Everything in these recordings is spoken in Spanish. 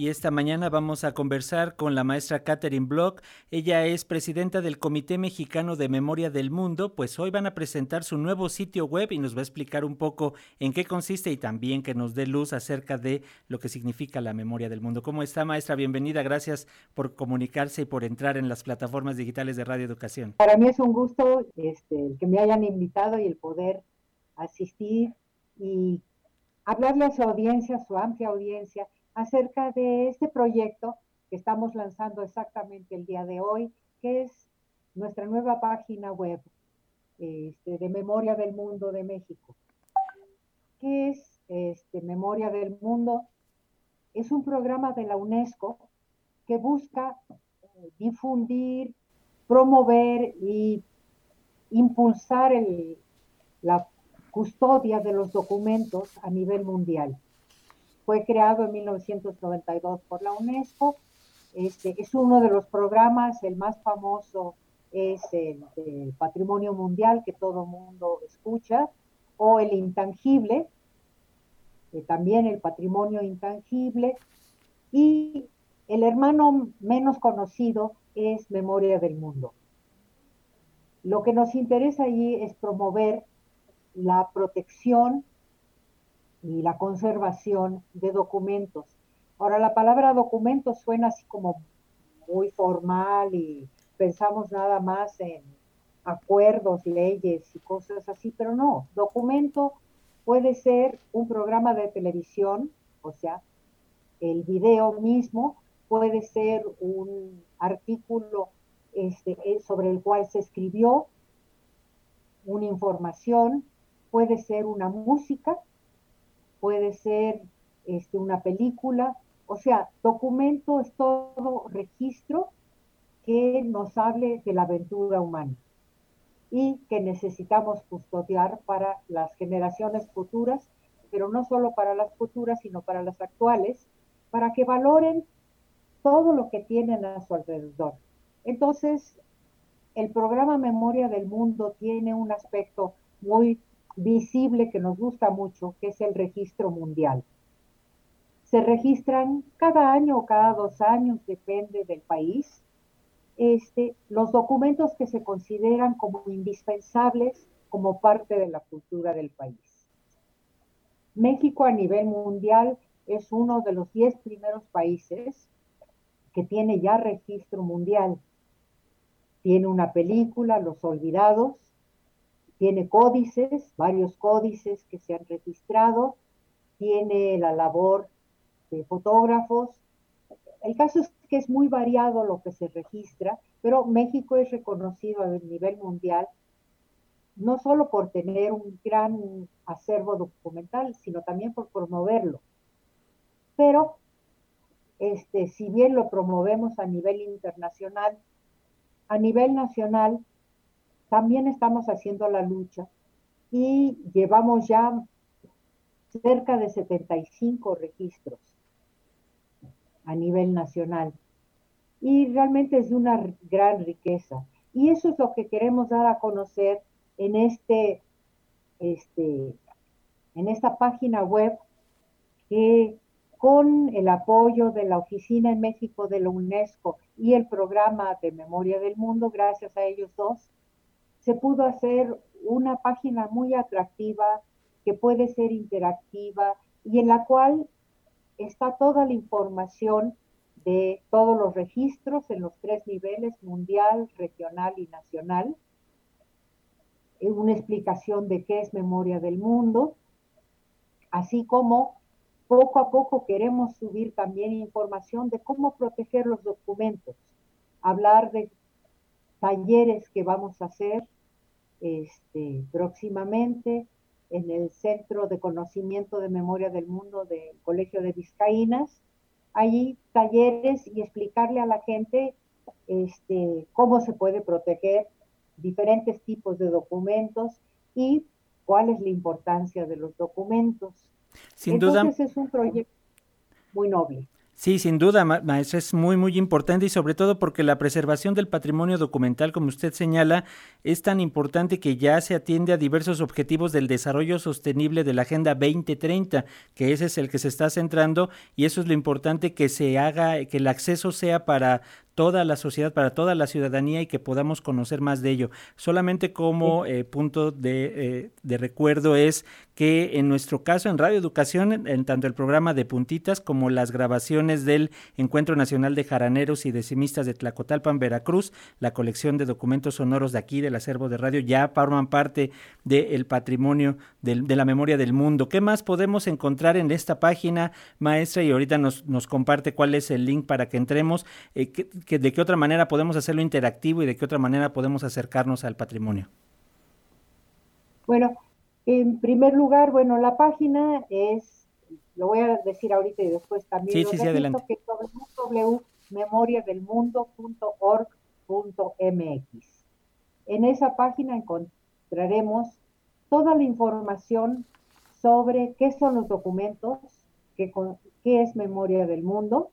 y esta mañana vamos a conversar con la maestra Catherine Block. Ella es presidenta del Comité Mexicano de Memoria del Mundo, pues hoy van a presentar su nuevo sitio web y nos va a explicar un poco en qué consiste y también que nos dé luz acerca de lo que significa la memoria del mundo. ¿Cómo está maestra? Bienvenida, gracias por comunicarse y por entrar en las plataformas digitales de Radio Educación. Para mí es un gusto este, que me hayan invitado y el poder asistir y hablarle a su audiencia, a su amplia audiencia, acerca de este proyecto que estamos lanzando exactamente el día de hoy, que es nuestra nueva página web este, de Memoria del Mundo de México. ¿Qué es este, Memoria del Mundo? Es un programa de la UNESCO que busca eh, difundir, promover y impulsar la custodia de los documentos a nivel mundial. Fue creado en 1992 por la UNESCO. Este, es uno de los programas, el más famoso es el, Patrimonio Mundial que todo mundo escucha, o el intangible, también el patrimonio intangible, y el hermano menos conocido es Memoria del Mundo. Lo que nos interesa allí es promover la protección y la conservación de documentos. Ahora, la palabra documento suena así como muy formal y pensamos nada más en acuerdos, leyes y cosas así, pero no, documento puede ser un programa de televisión, o sea, el video mismo, puede ser un artículo este, eh, sobre el cual se escribió, una información, puede ser una música, puede ser este, una película, o sea, documento es todo registro que nos hable de la aventura humana y que necesitamos custodiar para las generaciones futuras, pero no solo para las futuras, sino para las actuales, para que valoren todo lo que tienen a su alrededor. Entonces, el programa Memoria del Mundo tiene un aspecto muy visible que nos gusta mucho, que es el registro mundial. Se registran cada año o cada dos años, depende del país, este, los documentos que se consideran como indispensables como parte de la cultura del país. México a nivel mundial es uno de los diez primeros países que tiene ya registro mundial. Tiene una película, Los Olvidados, tiene códices, varios códices que se han registrado, tiene la labor de fotógrafos. El caso es que es muy variado lo que se registra, pero México es reconocido a nivel mundial no solo por tener un gran acervo documental, sino también por promoverlo. Pero este, si bien lo promovemos a nivel internacional, a nivel nacional también estamos haciendo la lucha y llevamos ya cerca de 75 registros a nivel nacional. Y realmente es de una gran riqueza. Y eso es lo que queremos dar a conocer en este, este, en esta página web que con el apoyo de la Oficina en México de la UNESCO y el programa de Memoria del Mundo, gracias a ellos dos, se pudo hacer una página muy atractiva que puede ser interactiva y en la cual está toda la información de todos los registros en los tres niveles, mundial, regional y nacional, eh, una explicación de qué es memoria del mundo, así como poco a poco queremos subir también información de cómo proteger los documentos, hablar de talleres que vamos a hacer este, próximamente en el Centro de Conocimiento de Memoria del Mundo del Colegio de Vizcaínas. Allí talleres y explicarle a la gente este, cómo se puede proteger diferentes tipos de documentos y cuál es la importancia de los documentos. Sin Entonces es un proyecto muy noble. Sí, sin duda, maestra, es muy, muy importante y sobre todo porque la preservación del patrimonio documental, como usted señala, es tan importante que ya se atiende a diversos objetivos del desarrollo sostenible de la Agenda 2030, que ese es el que se está centrando y eso es lo importante que se haga, que el acceso sea para toda la sociedad, para toda la ciudadanía y que podamos conocer más de ello. Solamente como eh, punto de, eh, de, recuerdo es que en nuestro caso en Radio Educación, en tanto el programa de puntitas como las grabaciones del Encuentro Nacional de Jaraneros y Decimistas de Tlacotalpan, Veracruz, la colección de documentos sonoros de aquí del acervo de radio ya forman parte del patrimonio del, de la memoria del mundo. ¿Qué más podemos encontrar en esta página, maestra? Y ahorita nos, nos comparte cuál es el link para que entremos. Eh, que de qué otra manera podemos hacerlo interactivo y de qué otra manera podemos acercarnos al patrimonio. Bueno, en primer lugar, bueno, la página es, lo voy a decir ahorita y después también sí, sí, sí, adelante. que es www.memoriadelmundo.org.mx. En esa página encontraremos toda la información sobre qué son los documentos, qué, qué es Memoria del Mundo,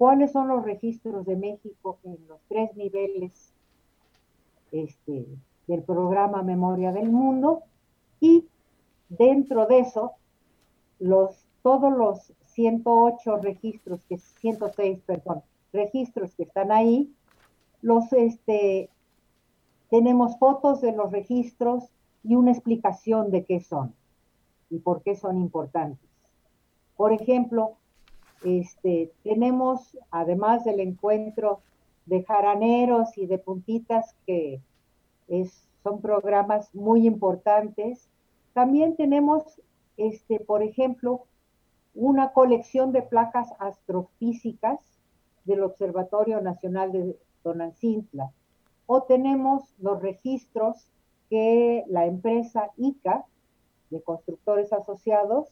cuáles son los registros de México en los tres niveles este, del programa Memoria del Mundo y dentro de eso todos los 108 registros, que 106, perdón, registros que están ahí, los este, tenemos fotos de los registros y una explicación de qué son y por qué son importantes. Por ejemplo, este, tenemos, además del encuentro de jaraneros y de puntitas, que son programas muy importantes, también tenemos, este, por ejemplo, una colección de placas astrofísicas del Observatorio Nacional de Donancintla. O tenemos los registros que la empresa ICA, de constructores asociados,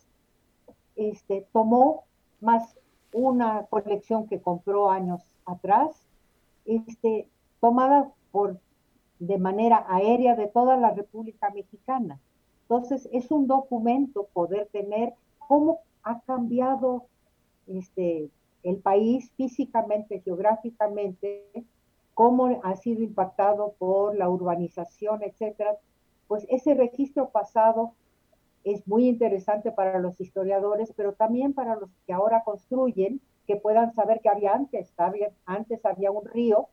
este, tomó más una colección que compró años atrás, este, tomada por, de manera aérea de toda la República Mexicana. Entonces, es un documento poder tener cómo ha cambiado este, el país físicamente, geográficamente, cómo ha sido impactado por la urbanización, etcétera. Pues ese registro pasado es muy interesante para los historiadores, pero también para los que ahora construyen, que puedan saber que había antes, antes había un río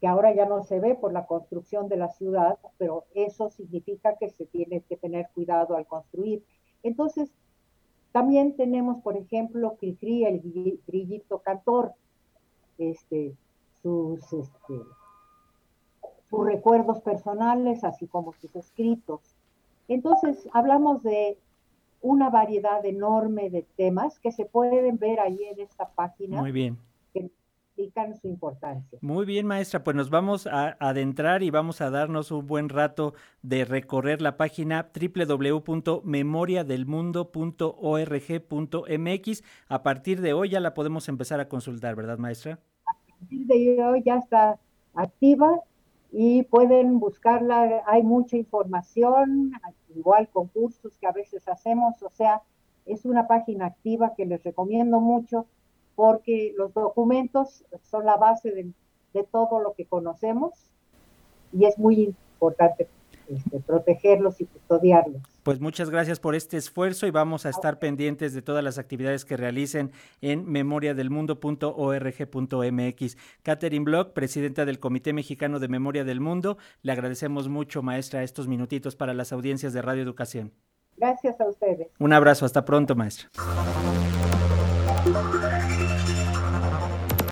que ahora ya no se ve por la construcción de la ciudad, pero eso significa que se tiene que tener cuidado al construir. Entonces, también tenemos, por ejemplo, Cricri, el grillito cantor, este, sus, este, sus recuerdos personales, así como sus escritos. Entonces, hablamos de una variedad enorme de temas que se pueden ver ahí en esta página. Muy bien. Que explican su importancia. Muy bien, maestra, pues nos vamos a adentrar y vamos a darnos un buen rato de recorrer la página www.memoriadelmundo.org.mx. A partir de hoy ya la podemos empezar a consultar, ¿verdad, maestra? A partir de hoy ya está activa y pueden buscarla, hay mucha información, igual concursos que a veces hacemos, o sea, es una página activa que les recomiendo mucho porque los documentos son la base de, todo lo que conocemos y es muy importante este, protegerlos y custodiarlos. Pues muchas gracias por este esfuerzo y vamos a estar pendientes de todas las actividades que realicen en memoriadelmundo.org.mx. Catherine Block, presidenta del Comité Mexicano de Memoria del Mundo, le agradecemos mucho, maestra, estos minutitos para las audiencias de Radio Educación. Gracias a ustedes. Un abrazo, hasta pronto, maestra.